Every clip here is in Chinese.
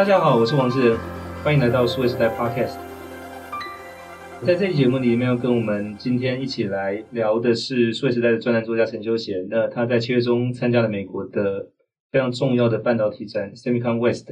大家好，我是王志仁，欢迎来到数位时代 Podcast。在这期节目里面，要跟我们今天一起来聊的是数位时代的专栏作家陈修贤。那他在七月中参加了美国的非常重要的半导体展 SEMICON West，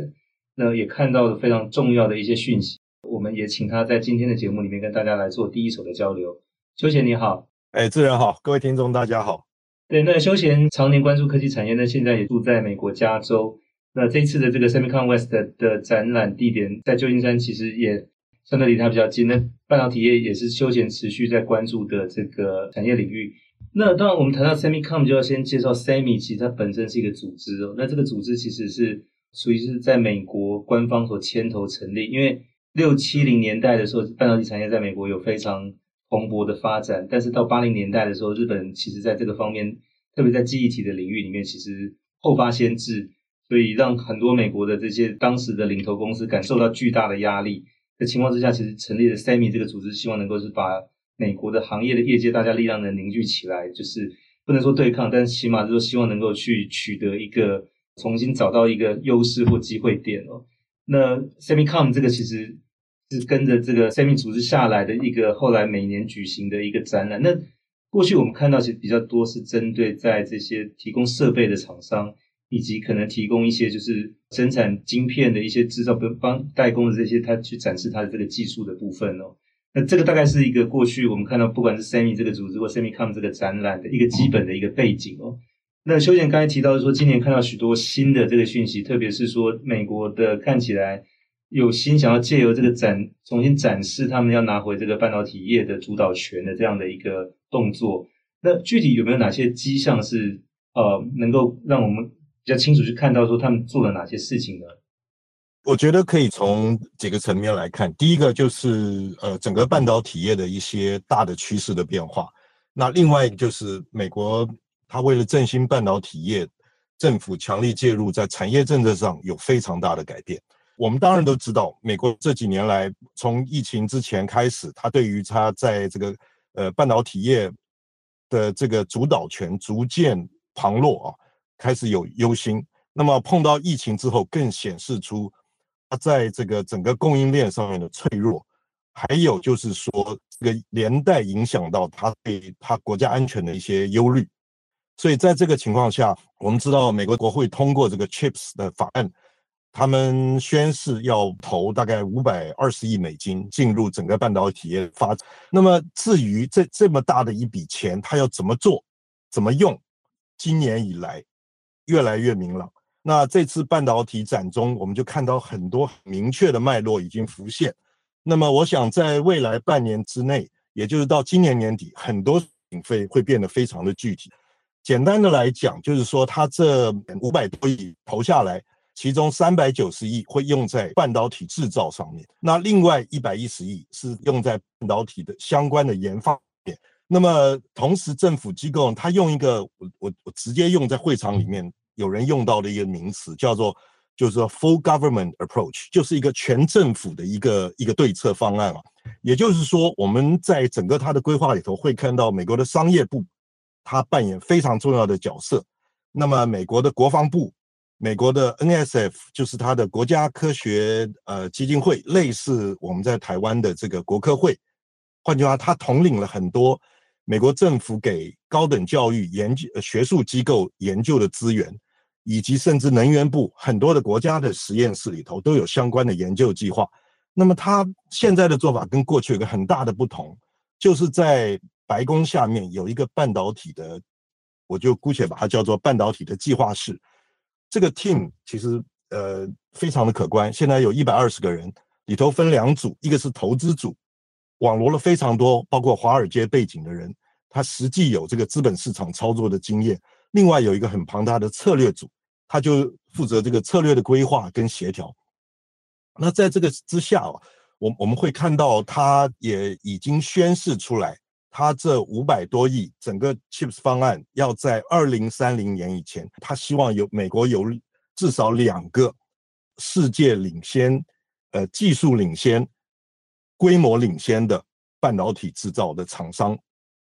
那也看到了非常重要的一些讯息。我们也请他在今天的节目里面跟大家来做第一手的交流。修贤你好，哎，志仁好，各位听众大家好。对，那休贤常年关注科技产业，那现在也住在美国加州。那这一次的这个 SEMICON West 的展览地点在旧金山，其实也相对离它比较近。那半导体业也是休闲持续在关注的这个产业领域。那当然，我们谈到 SEMICON 就要先介绍 SEMI，其实它本身是一个组织哦。那这个组织其实是属于是在美国官方所牵头成立，因为六七零年代的时候，半导体产业在美国有非常蓬勃的发展，但是到八零年代的时候，日本其实在这个方面，特别在记忆体的领域里面，其实后发先至，所以让很多美国的这些当时的领头公司感受到巨大的压力的情况之下，其实成立了 SEMI 这个组织，希望能够是把美国的行业的业界大家力量能凝聚起来，就是不能说对抗，但是起码就是希望能够去取得一个重新找到一个优势或机会点哦。那 SEMI COM 这个其实。是跟着这个 SEMI 组织下来的一个后来每年举行的一个展览。那过去我们看到其实比较多是针对在这些提供设备的厂商，以及可能提供一些就是生产晶片的一些制造跟帮代工的这些，他去展示他的这个技术的部分哦。那这个大概是一个过去我们看到不管是 SEMI 这个组织或 SEMICON 这个展览的一个基本的一个背景哦。那休贤刚才提到说，今年看到许多新的这个讯息，特别是说美国的看起来。有心想要借由这个展重新展示他们要拿回这个半导体业的主导权的这样的一个动作，那具体有没有哪些迹象是呃能够让我们比较清楚去看到说他们做了哪些事情呢？我觉得可以从几个层面来看，第一个就是呃整个半导体业的一些大的趋势的变化，那另外就是美国它为了振兴半导体业，政府强力介入，在产业政策上有非常大的改变。我们当然都知道，美国这几年来，从疫情之前开始，它对于它在这个呃半导体业的这个主导权逐渐旁落啊，开始有忧心。那么碰到疫情之后，更显示出它在这个整个供应链上面的脆弱，还有就是说，这个连带影响到它对它国家安全的一些忧虑。所以在这个情况下，我们知道美国国会通过这个 CHIPS 的法案。他们宣誓要投大概五百二十亿美金进入整个半导体业发展。那么至于这这么大的一笔钱，他要怎么做、怎么用，今年以来越来越明朗。那这次半导体展中，我们就看到很多明确的脉络已经浮现。那么我想在未来半年之内，也就是到今年年底，很多经费会变得非常的具体。简单的来讲，就是说他这五百多亿投下来。其中三百九十亿会用在半导体制造上面，那另外一百一十亿是用在半导体的相关的研发面。那么同时，政府机构它用一个我我我直接用在会场里面有人用到的一个名词，叫做就是说 full government approach，就是一个全政府的一个一个对策方案啊。也就是说，我们在整个它的规划里头会看到美国的商业部，它扮演非常重要的角色。那么美国的国防部。美国的 NSF 就是它的国家科学呃基金会，类似我们在台湾的这个国科会。换句话，它统领了很多美国政府给高等教育研究、学术机构研究的资源，以及甚至能源部很多的国家的实验室里头都有相关的研究计划。那么，他现在的做法跟过去有个很大的不同，就是在白宫下面有一个半导体的，我就姑且把它叫做半导体的计划室。这个 team 其实呃非常的可观，现在有一百二十个人，里头分两组，一个是投资组，网罗了非常多包括华尔街背景的人，他实际有这个资本市场操作的经验；另外有一个很庞大的策略组，他就负责这个策略的规划跟协调。那在这个之下哦，我我们会看到他也已经宣示出来。他这五百多亿整个 CHIPS 方案要在二零三零年以前，他希望有美国有至少两个世界领先、呃技术领先、规模领先的半导体制造的厂商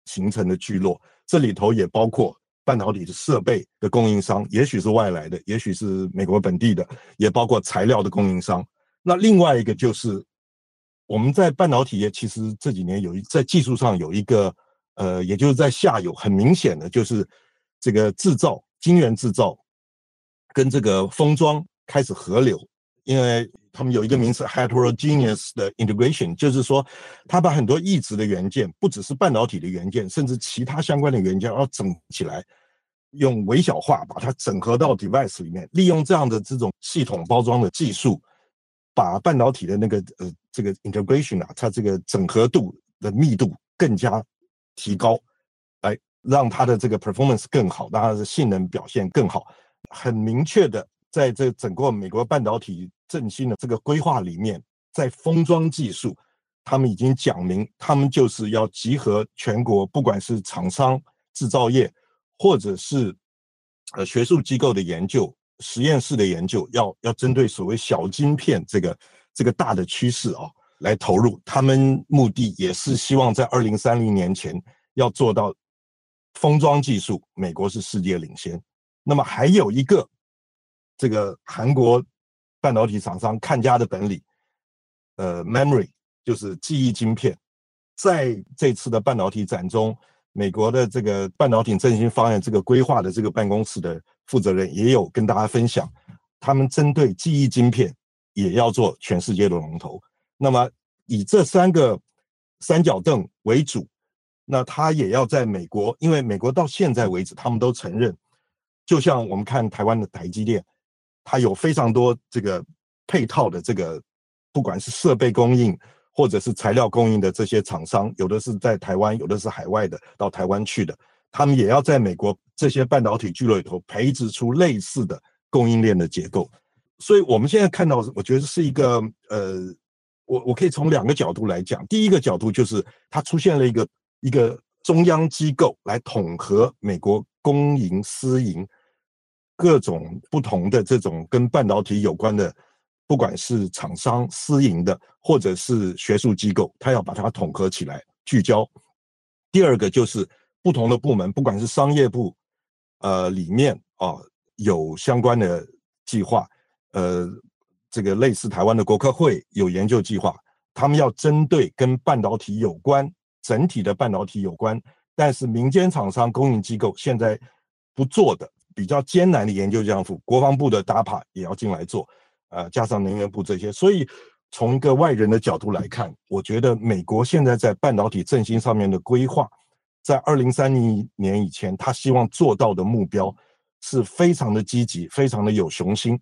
形成的聚落，这里头也包括半导体的设备的供应商，也许是外来的，也许是美国本地的，也包括材料的供应商。那另外一个就是我们在半导体业，其实这几年有一在技术上有一个呃，也就是在下游很明显的就是这个制造晶圆制造跟这个封装开始合流，因为他们有一个名词 heterogeneous 的 integration，就是说他把很多异质的元件，不只是半导体的元件，甚至其他相关的元件要整起来，用微小化把它整合到 device 里面，利用这样的这种系统包装的技术。把半导体的那个呃这个 integration 啊，它这个整合度的密度更加提高，来让它的这个 performance 更好，让它的性能表现更好。很明确的，在这整个美国半导体振兴的这个规划里面，在封装技术，他们已经讲明，他们就是要集合全国，不管是厂商、制造业，或者是呃学术机构的研究。实验室的研究要要针对所谓小晶片这个这个大的趋势啊来投入，他们目的也是希望在二零三零年前要做到封装技术，美国是世界领先。那么还有一个这个韩国半导体厂商看家的本领，呃，memory 就是记忆晶片，在这次的半导体展中。美国的这个半导体振兴方案这个规划的这个办公室的负责人也有跟大家分享，他们针对记忆晶片也要做全世界的龙头。那么以这三个三角凳为主，那他也要在美国，因为美国到现在为止他们都承认，就像我们看台湾的台积电，它有非常多这个配套的这个，不管是设备供应。或者是材料供应的这些厂商，有的是在台湾，有的是海外的，到台湾去的，他们也要在美国这些半导体聚落里头培植出类似的供应链的结构。所以，我们现在看到，我觉得是一个呃，我我可以从两个角度来讲。第一个角度就是，它出现了一个一个中央机构来统合美国公营、私营各种不同的这种跟半导体有关的。不管是厂商、私营的，或者是学术机构，他要把它统合起来，聚焦。第二个就是不同的部门，不管是商业部，呃，里面啊有相关的计划，呃，这个类似台湾的国科会有研究计划，他们要针对跟半导体有关、整体的半导体有关，但是民间厂商、供应机构现在不做的比较艰难的研究项目，国防部的 DAPA 也要进来做。呃，加上能源部这些，所以从一个外人的角度来看，我觉得美国现在在半导体振兴上面的规划，在二零三零年以前，他希望做到的目标是非常的积极，非常的有雄心。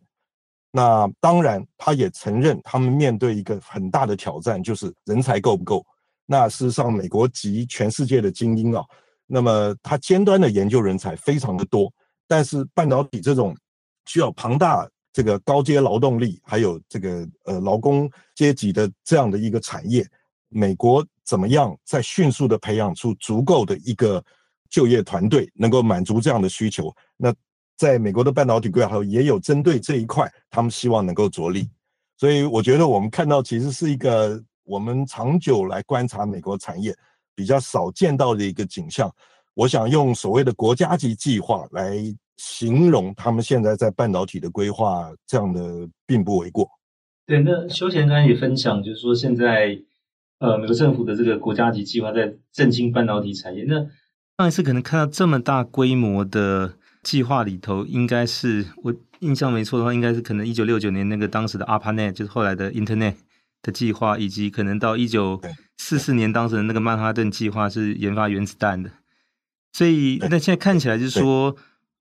那当然，他也承认他们面对一个很大的挑战，就是人才够不够。那事实上，美国集全世界的精英啊，那么他尖端的研究人才非常的多，但是半导体这种需要庞大。这个高阶劳动力，还有这个呃劳工阶级的这样的一个产业，美国怎么样在迅速的培养出足够的一个就业团队，能够满足这样的需求？那在美国的半导体规划也有针对这一块，他们希望能够着力。所以我觉得我们看到其实是一个我们长久来观察美国产业比较少见到的一个景象。我想用所谓的国家级计划来。形容他们现在在半导体的规划，这样的并不为过。对，那休贤刚才也分享，就是说现在呃，美国政府的这个国家级计划在振兴半导体产业。那上一次可能看到这么大规模的计划里头，应该是我印象没错的话，应该是可能一九六九年那个当时的 ARPANET，就是后来的 Internet 的计划，以及可能到一九四四年当时的那个曼哈顿计划是研发原子弹的。所以那现在看起来就是说。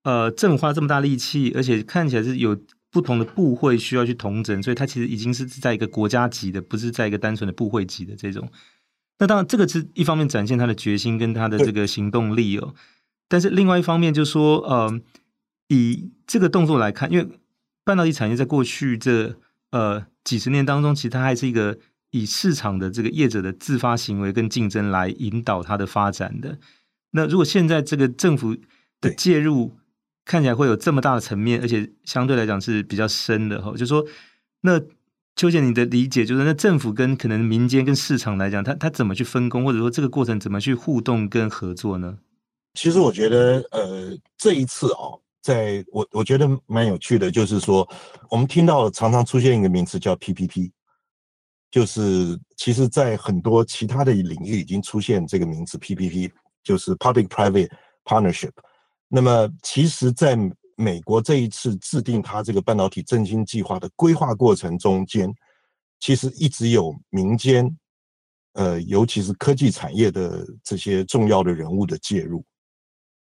呃，政府花这么大力气，而且看起来是有不同的部会需要去同整，所以它其实已经是在一个国家级的，不是在一个单纯的部会级的这种。那当然，这个是一方面展现他的决心跟他的这个行动力哦。但是另外一方面就是说，呃，以这个动作来看，因为半导体产业在过去这呃几十年当中，其实它还是一个以市场的这个业者的自发行为跟竞争来引导它的发展的。那如果现在这个政府的介入，看起来会有这么大的层面，而且相对来讲是比较深的哈。就说那邱姐，你的理解就是，那政府跟可能民间跟市场来讲，它它怎么去分工，或者说这个过程怎么去互动跟合作呢？其实我觉得，呃，这一次哦，在我我觉得蛮有趣的，就是说，我们听到常常出现一个名词叫 PPP，就是其实在很多其他的领域已经出现这个名词 PPP，就是 Public-Private Partnership。那么，其实在美国这一次制定它这个半导体振兴计划的规划过程中间，其实一直有民间，呃，尤其是科技产业的这些重要的人物的介入。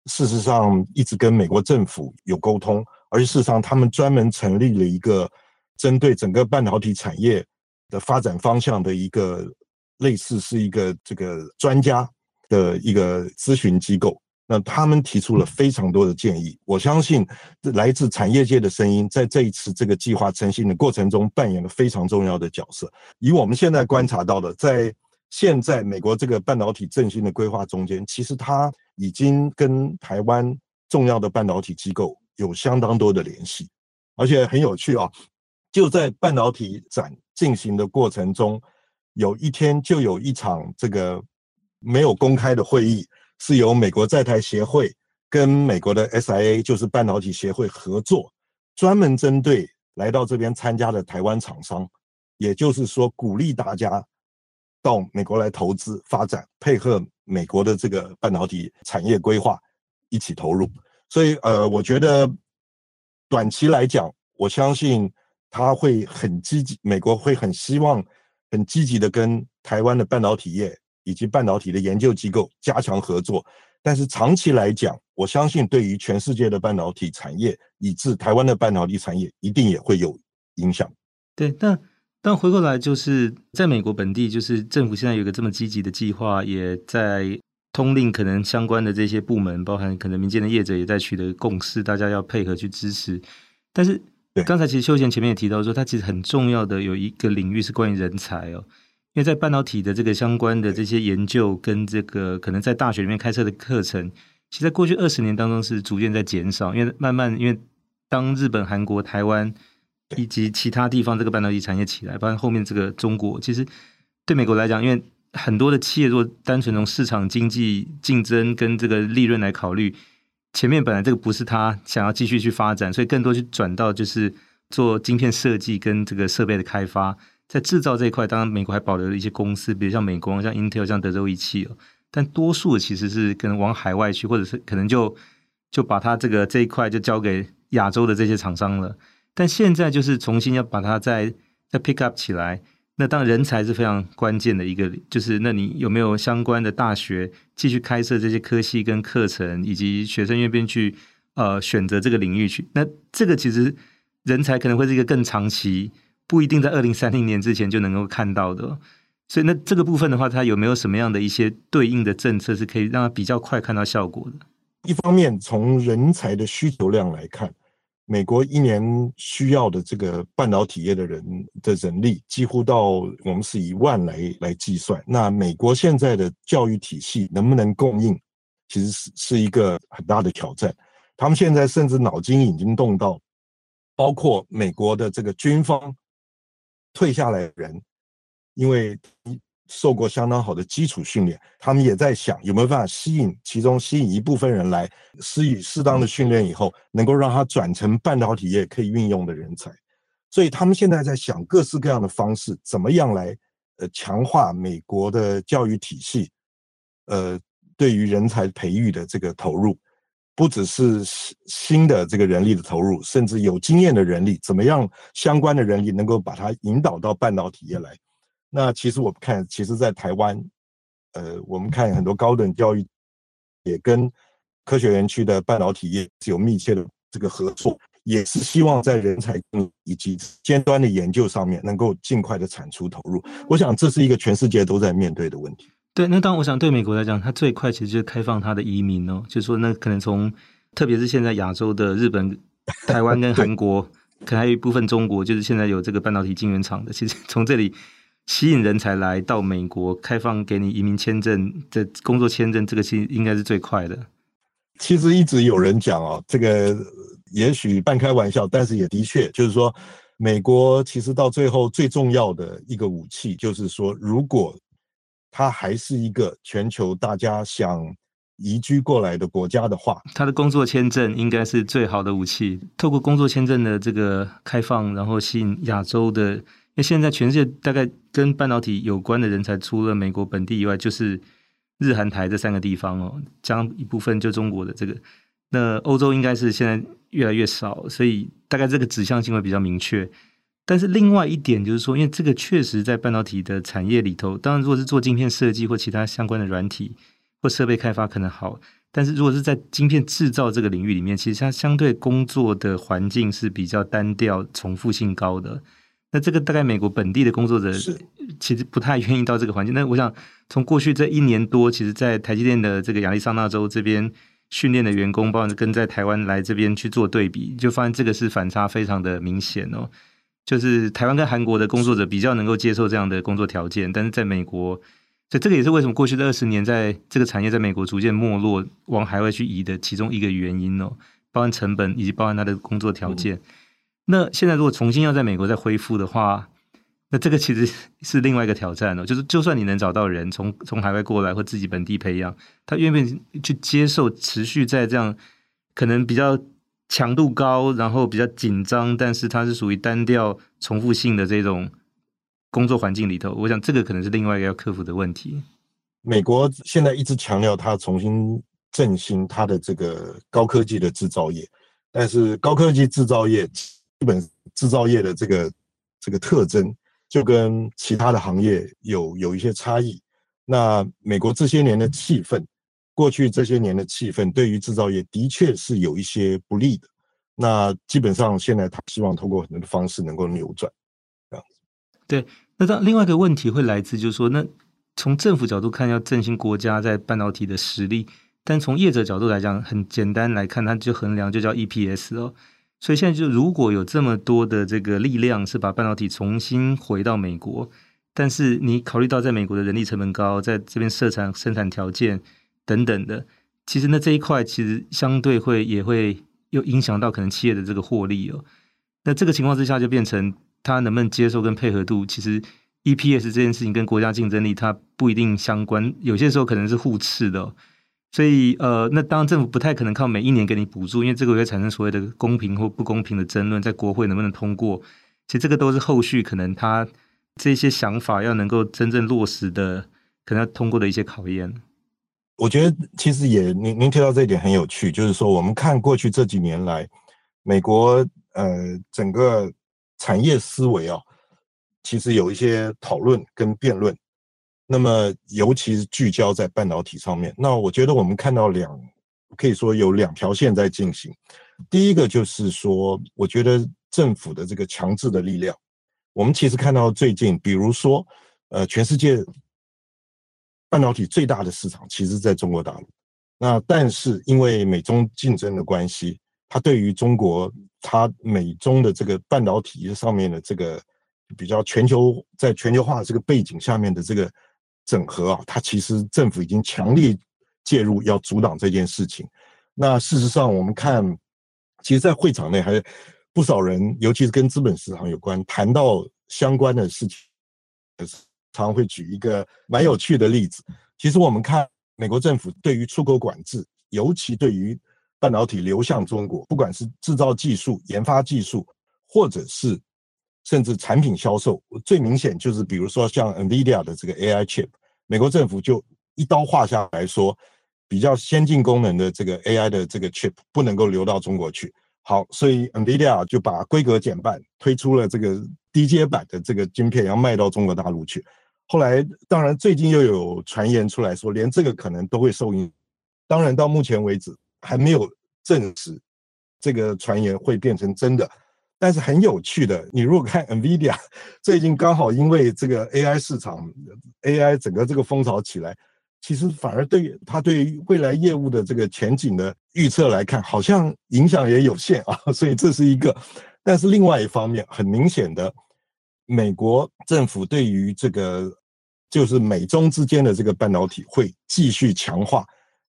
事实上，一直跟美国政府有沟通，而事实上，他们专门成立了一个针对整个半导体产业的发展方向的一个类似是一个这个专家的一个咨询机构。那他们提出了非常多的建议，我相信来自产业界的声音，在这一次这个计划成型的过程中扮演了非常重要的角色。以我们现在观察到的，在现在美国这个半导体振兴的规划中间，其实它已经跟台湾重要的半导体机构有相当多的联系，而且很有趣啊！就在半导体展进行的过程中，有一天就有一场这个没有公开的会议，是由美国在台协会跟美国的 SIA，就是半导体协会合作，专门针对来到这边参加的台湾厂商，也就是说鼓励大家。到美国来投资发展，配合美国的这个半导体产业规划一起投入。所以，呃，我觉得短期来讲，我相信他会很积极，美国会很希望很积极的跟台湾的半导体业以及半导体的研究机构加强合作。但是长期来讲，我相信对于全世界的半导体产业，以至台湾的半导体产业，一定也会有影响。对，但。但回过来，就是在美国本地，就是政府现在有个这么积极的计划，也在通令可能相关的这些部门，包含可能民间的业者，也在取得共识，大家要配合去支持。但是刚才其实秀贤前面也提到说，它其实很重要的有一个领域是关于人才哦，因为在半导体的这个相关的这些研究跟这个可能在大学里面开设的课程，其实在过去二十年当中是逐渐在减少，因为慢慢因为当日本、韩国、台湾。以及其他地方这个半导体产业起来，包括后面这个中国，其实对美国来讲，因为很多的企业如果单纯从市场经济竞争跟这个利润来考虑，前面本来这个不是他想要继续去发展，所以更多去转到就是做晶片设计跟这个设备的开发，在制造这一块，当然美国还保留了一些公司，比如像美光、像 Intel、像德州仪器哦，但多数其实是可能往海外去，或者是可能就就把它这个这一块就交给亚洲的这些厂商了。但现在就是重新要把它再再 pick up 起来，那当然人才是非常关键的一个，就是那你有没有相关的大学继续开设这些科系跟课程，以及学生愿不愿意去呃选择这个领域去？那这个其实人才可能会是一个更长期，不一定在二零三零年之前就能够看到的。所以那这个部分的话，它有没有什么样的一些对应的政策是可以让它比较快看到效果的？一方面从人才的需求量来看。美国一年需要的这个半导体业的人的人力，几乎到我们是以万来来计算。那美国现在的教育体系能不能供应，其实是是一个很大的挑战。他们现在甚至脑筋已经动到，包括美国的这个军方退下来的人，因为。受过相当好的基础训练，他们也在想有没有办法吸引其中吸引一部分人来，施以适当的训练以后，能够让他转成半导体业可以运用的人才。所以他们现在在想各式各样的方式，怎么样来呃强化美国的教育体系，呃对于人才培育的这个投入，不只是新的这个人力的投入，甚至有经验的人力，怎么样相关的人力能够把它引导到半导体业来。那其实我们看，其实，在台湾，呃，我们看很多高等教育也跟科学园区的半导体业是有密切的这个合作，也是希望在人才以及尖端的研究上面能够尽快的产出投入。我想这是一个全世界都在面对的问题。对，那当然我想对美国来讲，它最快其实就是开放它的移民哦，就是说那可能从特别是现在亚洲的日本、台湾跟 韩国，可能还有一部分中国，就是现在有这个半导体晶圆厂的，其实从这里。吸引人才来到美国，开放给你移民签证的工作签证，这个其实应该是最快的。其实一直有人讲哦，这个也许半开玩笑，但是也的确就是说，美国其实到最后最重要的一个武器，就是说，如果它还是一个全球大家想移居过来的国家的话，他的工作签证应该是最好的武器。透过工作签证的这个开放，然后吸引亚洲的，因为现在全世界大概跟半导体有关的人才，除了美国本地以外，就是日韩台这三个地方哦，将一部分就中国的这个。那欧洲应该是现在越来越少，所以大概这个指向性会比较明确。但是另外一点就是说，因为这个确实在半导体的产业里头，当然如果是做晶片设计或其他相关的软体或设备开发可能好，但是如果是在晶片制造这个领域里面，其实它相对工作的环境是比较单调、重复性高的。那这个大概美国本地的工作者其实不太愿意到这个环境。那我想从过去这一年多，其实，在台积电的这个亚利桑那州这边。训练的员工，包括跟在台湾来这边去做对比，就发现这个是反差非常的明显哦。就是台湾跟韩国的工作者比较能够接受这样的工作条件，但是在美国，所以这个也是为什么过去的二十年，在这个产业在美国逐渐没落，往海外去移的其中一个原因哦。包含成本以及包含他的工作条件。嗯。那现在如果重新要在美国再恢复的话，那这个其实是另外一个挑战哦，就是就算你能找到人从从海外过来或自己本地培养，他愿不愿意去接受持续在这样可能比较强度高，然后比较紧张，但是它是属于单调重复性的这种工作环境里头，我想这个可能是另外一个要克服的问题。美国现在一直强调它重新振兴它的这个高科技的制造业，但是高科技制造业基本制造业的这个这个特征。就跟其他的行业有有一些差异。那美国这些年的气氛，过去这些年的气氛，对于制造业的确是有一些不利的。那基本上现在他希望通过很多的方式能够扭转，这样子。对，那当另外一个问题会来自，就是说，那从政府角度看，要振兴国家在半导体的实力，但从业者角度来讲，很简单来看，它就衡量就叫 EPS 哦。所以现在就如果有这么多的这个力量是把半导体重新回到美国，但是你考虑到在美国的人力成本高，在这边设厂生产条件等等的，其实呢这一块其实相对会也会又影响到可能企业的这个获利哦。那这个情况之下就变成他能不能接受跟配合度，其实 EPS 这件事情跟国家竞争力它不一定相关，有些时候可能是互斥的哦。所以，呃，那当政府不太可能靠每一年给你补助，因为这个会产生所谓的公平或不公平的争论，在国会能不能通过？其实这个都是后续可能他这些想法要能够真正落实的，可能要通过的一些考验。我觉得其实也您您提到这一点很有趣，就是说我们看过去这几年来，美国呃整个产业思维啊，其实有一些讨论跟辩论。那么，尤其是聚焦在半导体上面。那我觉得我们看到两，可以说有两条线在进行。第一个就是说，我觉得政府的这个强制的力量，我们其实看到最近，比如说，呃，全世界半导体最大的市场其实在中国大陆。那但是因为美中竞争的关系，它对于中国，它美中的这个半导体上面的这个比较全球，在全球化的这个背景下面的这个。整合啊，它其实政府已经强力介入，要阻挡这件事情。那事实上，我们看，其实，在会场内还不少人，尤其是跟资本市场有关，谈到相关的事情，常会举一个蛮有趣的例子。其实，我们看美国政府对于出口管制，尤其对于半导体流向中国，不管是制造技术、研发技术，或者是。甚至产品销售最明显就是，比如说像 NVIDIA 的这个 AI chip，美国政府就一刀划下来说，比较先进功能的这个 AI 的这个 chip 不能够流到中国去。好，所以 NVIDIA 就把规格减半，推出了这个低阶版的这个晶片，要卖到中国大陆去。后来，当然最近又有传言出来说，连这个可能都会受影响。当然，到目前为止还没有证实这个传言会变成真的。但是很有趣的，你如果看 NVIDIA，最近刚好因为这个 AI 市场，AI 整个这个风潮起来，其实反而对它对未来业务的这个前景的预测来看，好像影响也有限啊。所以这是一个。但是另外一方面，很明显的，美国政府对于这个就是美中之间的这个半导体会继续强化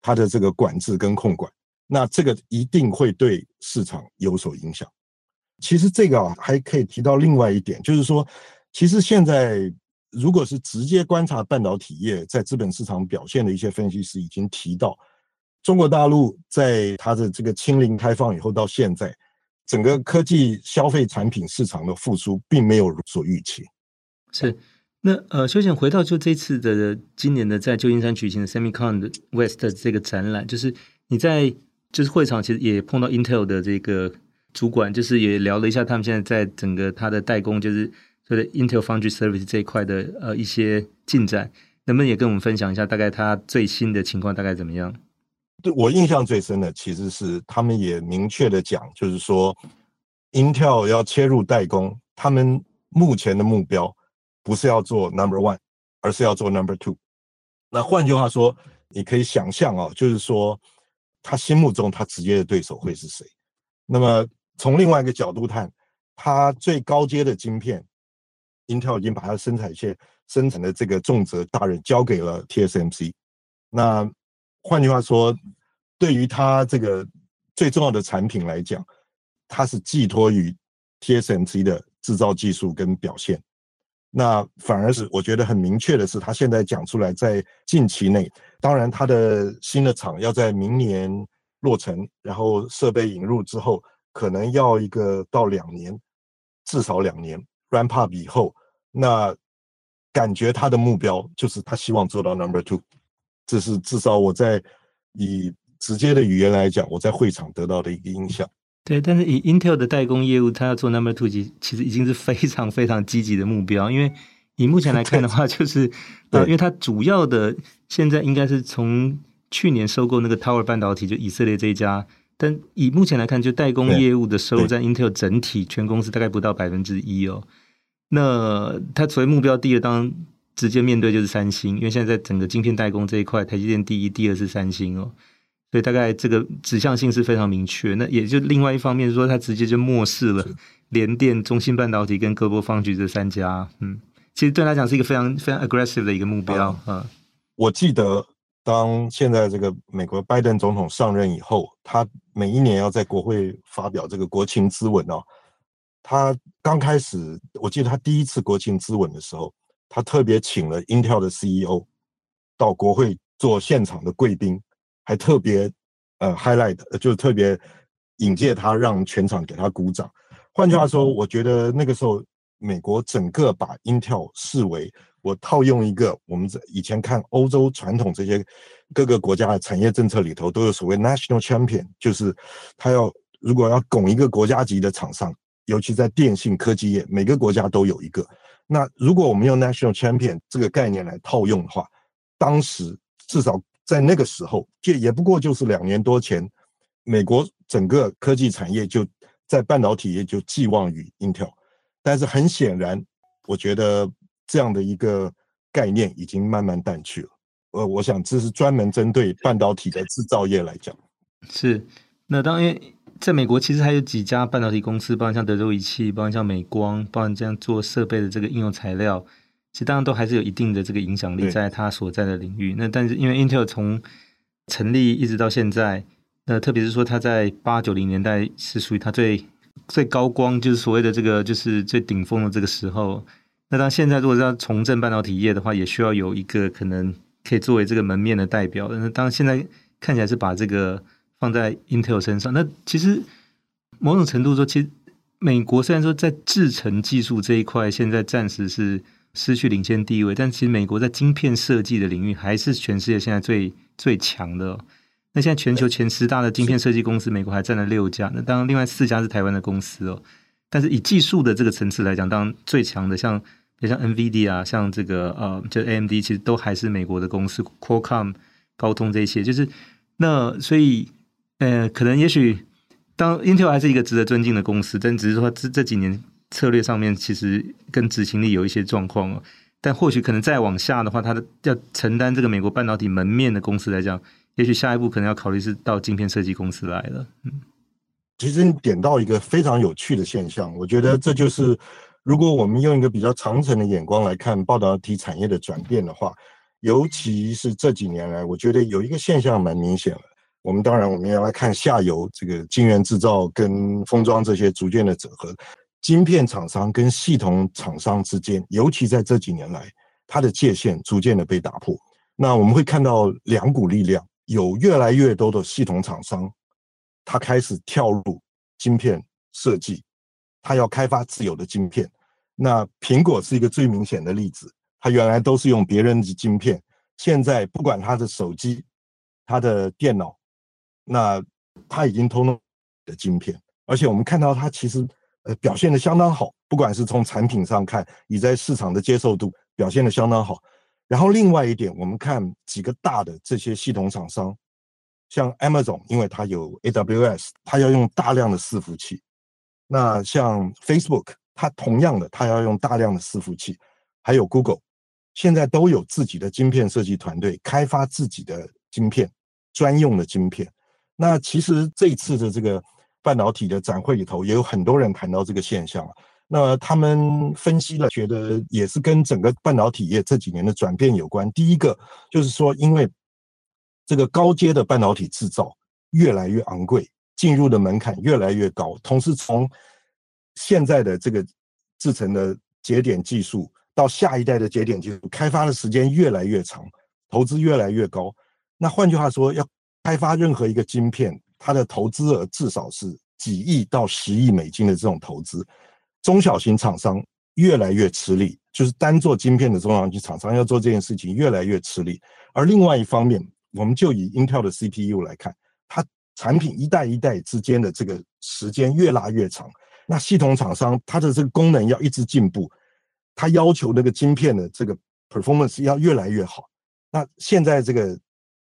它的这个管制跟控管，那这个一定会对市场有所影响。其实这个啊，还可以提到另外一点，就是说，其实现在如果是直接观察半导体业在资本市场表现的一些分析师已经提到，中国大陆在它的这个清零开放以后到现在，整个科技消费产品市场的复苏并没有所预期。是，那呃，休闲回到就这次的今年的在旧金山举行的 SEMICON West 的这个展览，就是你在就是会场其实也碰到 Intel 的这个主管，就是也聊了一下他们现在在整个他的代工，就是所谓的 Intel Foundry Service 这一块的呃一些进展，能不能也跟我们分享一下大概他最新的情况大概怎么样？对，我印象最深的其实是他们也明确的讲，就是说 Intel 要切入代工，他们目前的目标不是要做 Number One，而是要做 Number Two。那换句话说，你可以想象啊，就是说他心目中他直接的对手会是谁？那么从另外一个角度看，他最高阶的晶片，Intel 已经把它生产线生产的这个重责大任交给了 TSMC。那换句话说，对于他这个最重要的产品来讲，它是寄托于 TSMC 的制造技术跟表现。那反而是我觉得很明确的是，他现在讲出来，在近期内，当然他的新的厂要在明年落成，然后设备引入之后，可能要一个到两年，至少两年 ramp up 以后，那感觉他的目标就是他希望做到 number two。这是至少我在以直接的语言来讲，我在会场得到的一个印象。对，但是以 Intel 的代工业务，它要做 Number Two，其其实已经是非常非常积极的目标。因为以目前来看的话，就是呃，因为它主要的现在应该是从去年收购那个 Tower 半导体，就以色列这一家。但以目前来看，就代工业务的收入在 Intel 整体全公司大概不到百分之一哦。那它所谓目标第二，当然。直接面对就是三星，因为现在在整个晶片代工这一块，台积电第一，第二是三星哦，所以大概这个指向性是非常明确。那也就另外一方面是说，他直接就漠视了联电、中芯半导体跟 GlobalFoundries 这三家。嗯，其实对他来讲是一个非常非常 aggressive 的一个目标。啊、嗯，我记得当现在这个美国拜登总统上任以后，他每一年要在国会发表这个国情咨文哦。他刚开始，我记得他第一次国情咨文的时候。他特别请了 Intel 的 CEO 到国会做现场的贵宾，还特别呃 highlight，就是特别引荐他，让全场给他鼓掌。换句话说，我觉得那个时候美国整个把 Intel 视为我套用一个我们以前看欧洲传统这些各个国家的产业政策里头都有所谓 national champion，就是他要如果要拱一个国家级的厂商，尤其在电信科技业，每个国家都有一个。那如果我们用 national champion 这个概念来套用的话，当时至少在那个时候，就也不过就是两年多前，美国整个科技产业就在半导体业就寄望于 Intel，但是很显然，我觉得这样的一个概念已经慢慢淡去了。呃，我想这是专门针对半导体的制造业来讲。是，那当然。在美国，其实还有几家半导体公司，包括像德州仪器，包括像美光，包括这样做设备的这个应用材料，其实当然都还是有一定的这个影响力，在它所在的领域。那但是因为 Intel 从成立一直到现在，那特别是说它在八九零年代是属于它最最高光，就是所谓的这个就是最顶峰的这个时候。那当现在如果是要重振半导体业的话，也需要有一个可能可以作为这个门面的代表。那当然现在看起来是把这个。放在 Intel 身上，那其实某种程度说，其实美国虽然说在制程技术这一块现在暂时是失去领先地位，但其实美国在晶片设计的领域还是全世界现在最最强的哦。那现在全球前十大的晶片设计公司，美国还占了六家，那当然另外四家是台湾的公司哦。但是以技术的这个层次来讲，当然最强的像比如像 NVIDIA 啊，像这个呃，就 AMD，其实都还是美国的公司，Qualcomm、高通这些，就是那所以。呃，可能也许，当 Intel 还是一个值得尊敬的公司，但只是说这这几年策略上面其实跟执行力有一些状况哦。但或许可能再往下的话，它的要承担这个美国半导体门面的公司来讲，也许下一步可能要考虑是到晶片设计公司来了。嗯，其实你点到一个非常有趣的现象，我觉得这就是如果我们用一个比较长程的眼光来看半导体产业的转变的话，尤其是这几年来，我觉得有一个现象蛮明显的。我们当然，我们要来看下游这个晶圆制造跟封装这些逐渐的整合，晶片厂商跟系统厂商之间，尤其在这几年来，它的界限逐渐的被打破。那我们会看到两股力量，有越来越多的系统厂商，他开始跳入晶片设计，他要开发自有的晶片。那苹果是一个最明显的例子，它原来都是用别人的晶片，现在不管它的手机、它的电脑，那它已经通通的晶片，而且我们看到它其实表现得相当好，不管是从产品上看，以在市场的接受度表现得相当好。然后另外一点，我们看几个大的这些系统厂商，像 Amazon，因为它有 AWS，它要用大量的伺服器。那像 Facebook，它同样的，它要用大量的伺服器。还有 Google，现在都有自己的晶片设计团队，开发自己的晶片，专用的晶片。那其实这次的这个半导体的展会里头，也有很多人谈到这个现象。那他们分析了，觉得也是跟整个半导体业这几年的转变有关。第一个就是说，因为这个高阶的半导体制造越来越昂贵，进入的门槛越来越高，同时从现在的这个制成的节点技术到下一代的节点技术，开发的时间越来越长，投资越来越高。那换句话说，要开发任何一个晶片，它的投资额至少是几亿到十亿美金的这种投资。中小型厂商越来越吃力，就是单做晶片的中小型厂商要做这件事情越来越吃力。而另外一方面，我们就以 Intel 的 CPU 来看，它产品一代一代之间的这个时间越拉越长。那系统厂商它的这个功能要一直进步，它要求那个晶片的这个 performance 要越来越好。那现在这个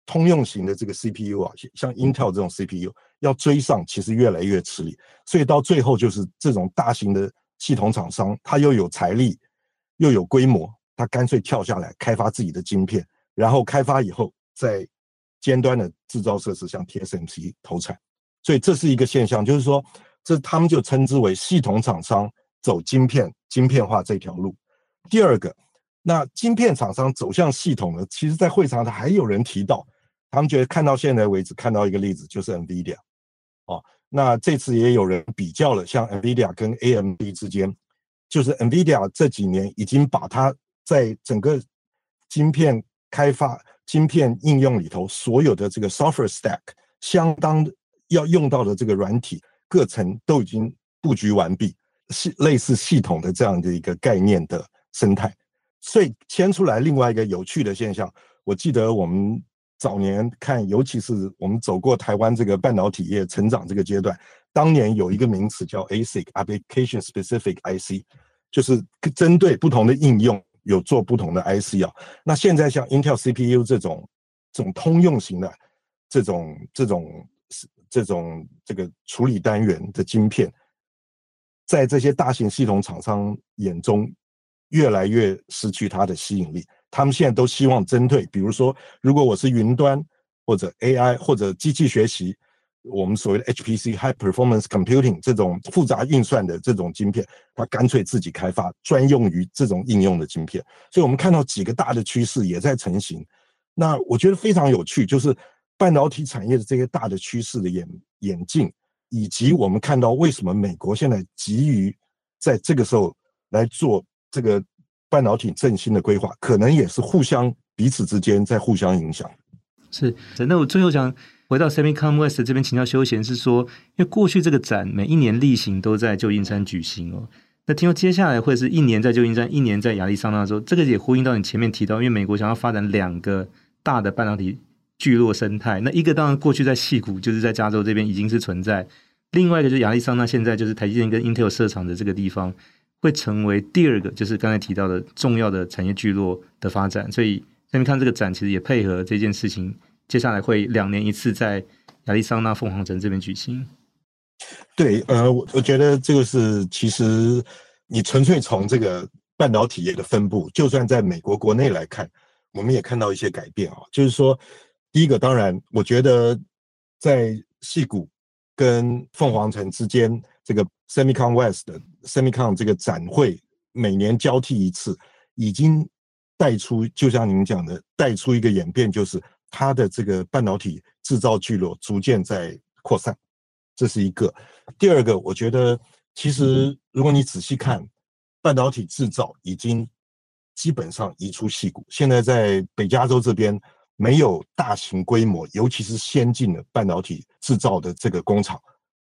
通用型的这个 CPU 啊，像 Intel 这种 CPU。要追上，其实越来越吃力，所以到最后就是这种大型的系统厂商，他又有财力，又有规模，他干脆跳下来开发自己的晶片，然后开发以后在尖端的制造设施，像 TSMC 投产，所以这是一个现象，就是说这他们就称之为系统厂商走晶片晶片化这条路。第二个，那晶片厂商走向系统呢，其实在会场的还有人提到。他们觉得看到现在为止，看到一个例子就是 NVIDIA，哦，那这次也有人比较了，像 NVIDIA 跟 AMD 之间，就是 NVIDIA 这几年已经把它在整个晶片开发、晶片应用里头所有的这个 software stack，相当要用到的这个软体各层都已经布局完毕，系类似系统的这样的一个概念的生态，所以牵出来另外一个有趣的现象，我记得我们。早年看，尤其是我们走过台湾这个半导体业成长这个阶段，当年有一个名词叫 ASIC（Application Specific IC），就是针对不同的应用有做不同的 IC 啊。那现在像 Intel CPU 这种这种通用型的这种这种这种这个处理单元的晶片，在这些大型系统厂商眼中，越来越失去它的吸引力。他们现在都希望针对，比如说，如果我是云端或者 AI 或者机器学习，我们所谓的 HPC（High Performance Computing） 这种复杂运算的这种晶片，它干脆自己开发专用于这种应用的晶片。所以，我们看到几个大的趋势也在成型。那我觉得非常有趣，就是半导体产业的这些大的趋势的演演进，以及我们看到为什么美国现在急于在这个时候来做这个。半导体振兴的规划，可能也是互相彼此之间在互相影响。是，那我最后想回到 SEMICON West 这边请教休闲，是说，因为过去这个展每一年例行都在旧金山举行哦，那听说接下来会是一年在旧金山，一年在亚利桑那州，这个也呼应到你前面提到，因为美国想要发展两个大的半导体聚落生态，那一个当然过去在矽谷，就是在加州这边已经是存在，另外一个就是亚利桑那，现在就是台积电跟 Intel 设厂的这个地方。会成为第二个，就是刚才提到的重要的产业聚落的发展，所以下面看这个展，其实也配合这件事情。接下来会两年一次在亚利桑那凤凰城这边举行。对，呃，我我觉得这个是其实你纯粹从这个半导体业的分布，就算在美国国内来看，我们也看到一些改变啊。就是说，第一个，当然，我觉得在矽谷跟凤凰城之间。这个 SEMICON West SEMICON 这个展会每年交替一次，已经带出，就像您讲的，带出一个演变，就是它的这个半导体制造聚落逐渐在扩散，这是一个。第二个，我觉得其实如果你仔细看，半导体制造已经基本上移出戏谷，现在在北加州这边没有大型规模，尤其是先进的半导体制造的这个工厂。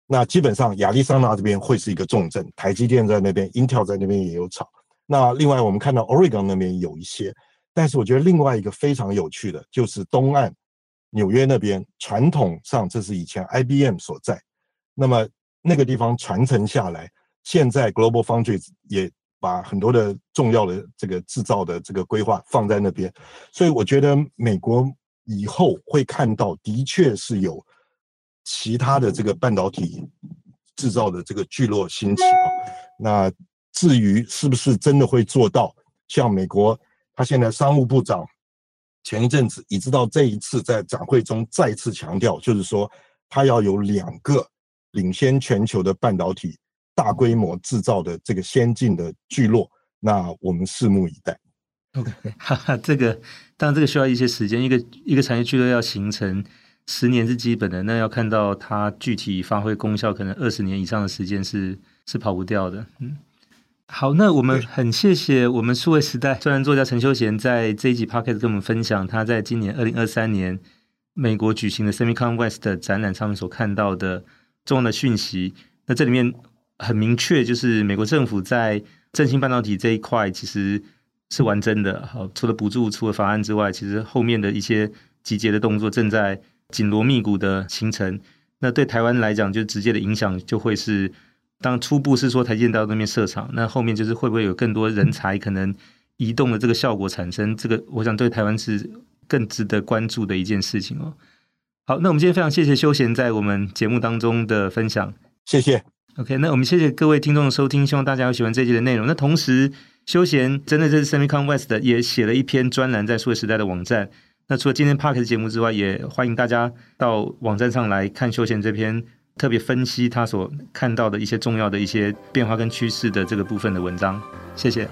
那基本上亚利桑那这边会是一个重镇，台积电在那边，Intel 在那边也有厂。那另外我们看到 Oregon 那边有一些，但是我觉得另外一个非常有趣的就是东岸纽约那边，传统上这是以前 IBM 所在，那么那个地方传承下来，现在 Global Foundries 也把很多的重要的这个制造的这个规划放在那边，所以我觉得美国以后会看到的确是有。其他的这个半导体制造的这个聚落兴起啊，那至于是不是真的会做到，像美国，他现在商务部长前一阵子，一直到这一次在展会中再次强调，就是说他要有两个领先全球的半导体大规模制造的这个先进的聚落，那我们拭目以待。OK，哈哈，这个当然这个需要一些时间，一个一个产业聚落要形成。十年是基本的，那要看到它具体发挥功效，可能二十年以上的时间是是跑不掉的。嗯，好，那我们很谢谢我们数位时代专栏作家陈修贤在这一集 Podcast 跟我们分享他在今年二零二三年美国举行的 SEMICON West 的展览上面所看到的重要的讯息。那这里面很明确，就是美国政府在振兴半导体这一块其实是完真的。好，除了补助、除了法案之外，其实后面的一些集结的动作正在。紧锣密鼓的形成，那对台湾来讲，就直接的影响就会是，当初步是说台积电到那边设厂，那后面就是会不会有更多人才可能移动的这个效果产生？这个我想对台湾是更值得关注的一件事情哦。好，那我们今天非常谢谢休闲在我们节目当中的分享，谢谢。OK，那我们谢谢各位听众的收听，希望大家有喜欢这集的内容。那同时，休闲真的这是 SEMICON West 也写了一篇专栏在数位时代的网站。那除了今天 Park 的节目之外，也欢迎大家到网站上来看休闲这篇特别分析他所看到的一些重要的一些变化跟趋势的这个部分的文章。谢谢。